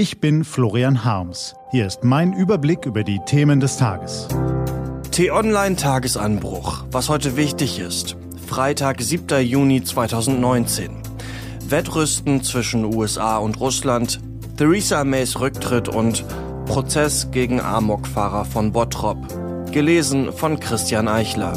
Ich bin Florian Harms. Hier ist mein Überblick über die Themen des Tages. T-Online Tagesanbruch. Was heute wichtig ist. Freitag, 7. Juni 2019. Wettrüsten zwischen USA und Russland. Theresa Mays Rücktritt und Prozess gegen Amokfahrer von Bottrop. Gelesen von Christian Eichler.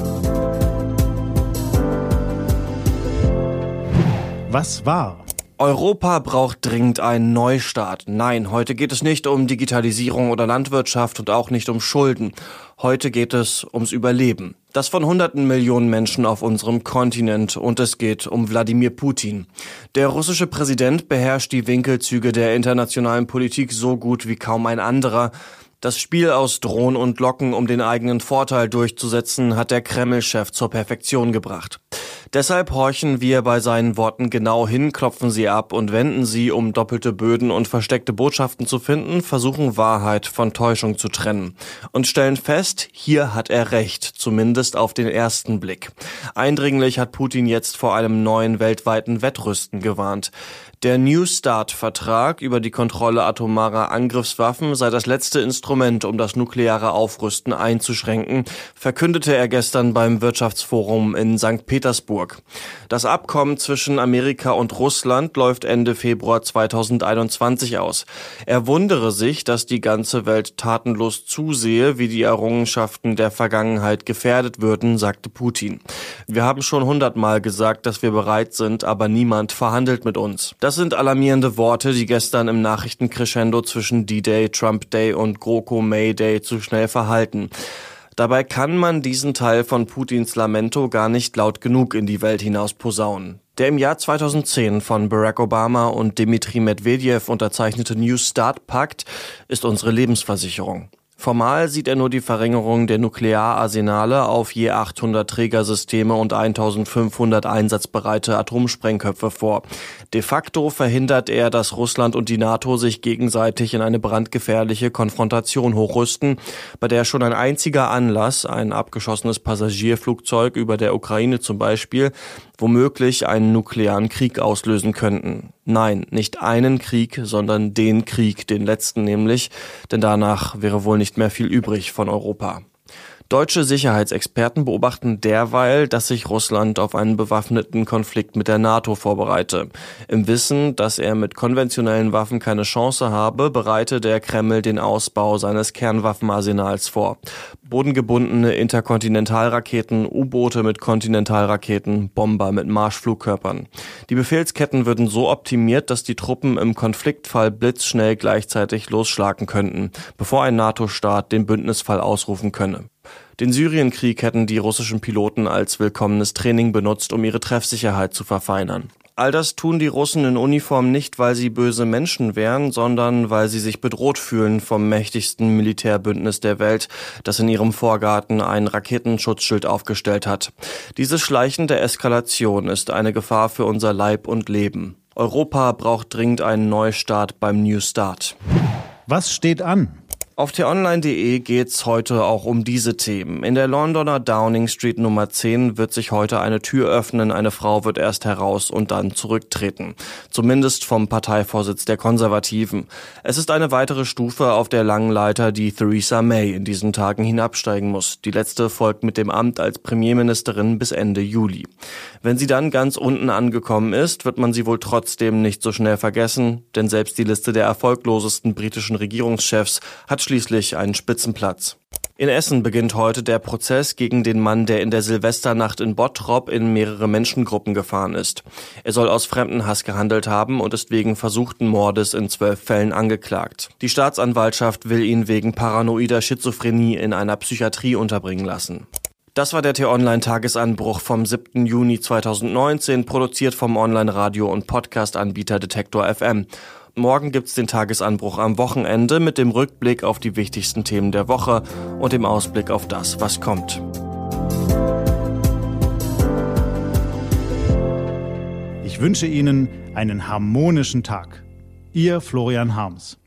Was war? Europa braucht dringend einen Neustart. Nein, heute geht es nicht um Digitalisierung oder Landwirtschaft und auch nicht um Schulden. Heute geht es ums Überleben. Das von hunderten Millionen Menschen auf unserem Kontinent und es geht um Wladimir Putin. Der russische Präsident beherrscht die Winkelzüge der internationalen Politik so gut wie kaum ein anderer. Das Spiel aus Drohnen und Locken, um den eigenen Vorteil durchzusetzen, hat der Kreml-Chef zur Perfektion gebracht. Deshalb horchen wir bei seinen Worten genau hin, klopfen sie ab und wenden sie, um doppelte Böden und versteckte Botschaften zu finden, versuchen Wahrheit von Täuschung zu trennen und stellen fest, hier hat er recht, zumindest auf den ersten Blick. Eindringlich hat Putin jetzt vor einem neuen weltweiten Wettrüsten gewarnt. Der New Start-Vertrag über die Kontrolle atomarer Angriffswaffen sei das letzte Instrument, um das nukleare Aufrüsten einzuschränken, verkündete er gestern beim Wirtschaftsforum in St. Petersburg. Das Abkommen zwischen Amerika und Russland läuft Ende Februar 2021 aus. Er wundere sich, dass die ganze Welt tatenlos zusehe, wie die Errungenschaften der Vergangenheit gefährdet würden, sagte Putin. Wir haben schon hundertmal gesagt, dass wir bereit sind, aber niemand verhandelt mit uns. Das das sind alarmierende Worte, die gestern im Nachrichtencrescendo zwischen D-Day, Trump Day und GroKo May Day zu schnell verhalten. Dabei kann man diesen Teil von Putins Lamento gar nicht laut genug in die Welt hinaus posaunen. Der im Jahr 2010 von Barack Obama und Dmitri Medvedev unterzeichnete New Start Pakt ist unsere Lebensversicherung. Formal sieht er nur die Verringerung der Nukleararsenale auf je 800 Trägersysteme und 1500 einsatzbereite Atomsprengköpfe vor. De facto verhindert er, dass Russland und die NATO sich gegenseitig in eine brandgefährliche Konfrontation hochrüsten, bei der schon ein einziger Anlass, ein abgeschossenes Passagierflugzeug über der Ukraine zum Beispiel, womöglich einen nuklearen Krieg auslösen könnten. Nein, nicht einen Krieg, sondern den Krieg, den letzten nämlich, denn danach wäre wohl nicht mehr viel übrig von Europa. Deutsche Sicherheitsexperten beobachten derweil, dass sich Russland auf einen bewaffneten Konflikt mit der NATO vorbereite. Im Wissen, dass er mit konventionellen Waffen keine Chance habe, bereite der Kreml den Ausbau seines Kernwaffenarsenals vor. Bodengebundene Interkontinentalraketen, U-Boote mit Kontinentalraketen, Bomber mit Marschflugkörpern. Die Befehlsketten würden so optimiert, dass die Truppen im Konfliktfall blitzschnell gleichzeitig losschlagen könnten, bevor ein NATO-Staat den Bündnisfall ausrufen könne. Den Syrienkrieg hätten die russischen Piloten als willkommenes Training benutzt, um ihre Treffsicherheit zu verfeinern. All das tun die Russen in Uniform nicht, weil sie böse Menschen wären, sondern weil sie sich bedroht fühlen vom mächtigsten Militärbündnis der Welt, das in ihrem Vorgarten ein Raketenschutzschild aufgestellt hat. Diese schleichende Eskalation ist eine Gefahr für unser Leib und Leben. Europa braucht dringend einen Neustart beim New Start. Was steht an? Auf t-online.de geht's heute auch um diese Themen. In der Londoner Downing Street Nummer 10 wird sich heute eine Tür öffnen. Eine Frau wird erst heraus und dann zurücktreten. Zumindest vom Parteivorsitz der Konservativen. Es ist eine weitere Stufe auf der langen Leiter, die Theresa May in diesen Tagen hinabsteigen muss. Die letzte folgt mit dem Amt als Premierministerin bis Ende Juli. Wenn sie dann ganz unten angekommen ist, wird man sie wohl trotzdem nicht so schnell vergessen, denn selbst die Liste der erfolglosesten britischen Regierungschefs hat schließlich einen Spitzenplatz. In Essen beginnt heute der Prozess gegen den Mann, der in der Silvesternacht in Bottrop in mehrere Menschengruppen gefahren ist. Er soll aus Fremdenhass gehandelt haben und ist wegen versuchten Mordes in zwölf Fällen angeklagt. Die Staatsanwaltschaft will ihn wegen paranoider Schizophrenie in einer Psychiatrie unterbringen lassen. Das war der T-Online-Tagesanbruch vom 7. Juni 2019, produziert vom Online-Radio- und Podcast-Anbieter Detektor FM. Morgen gibt's den Tagesanbruch am Wochenende mit dem Rückblick auf die wichtigsten Themen der Woche und dem Ausblick auf das, was kommt. Ich wünsche Ihnen einen harmonischen Tag. Ihr Florian Harms.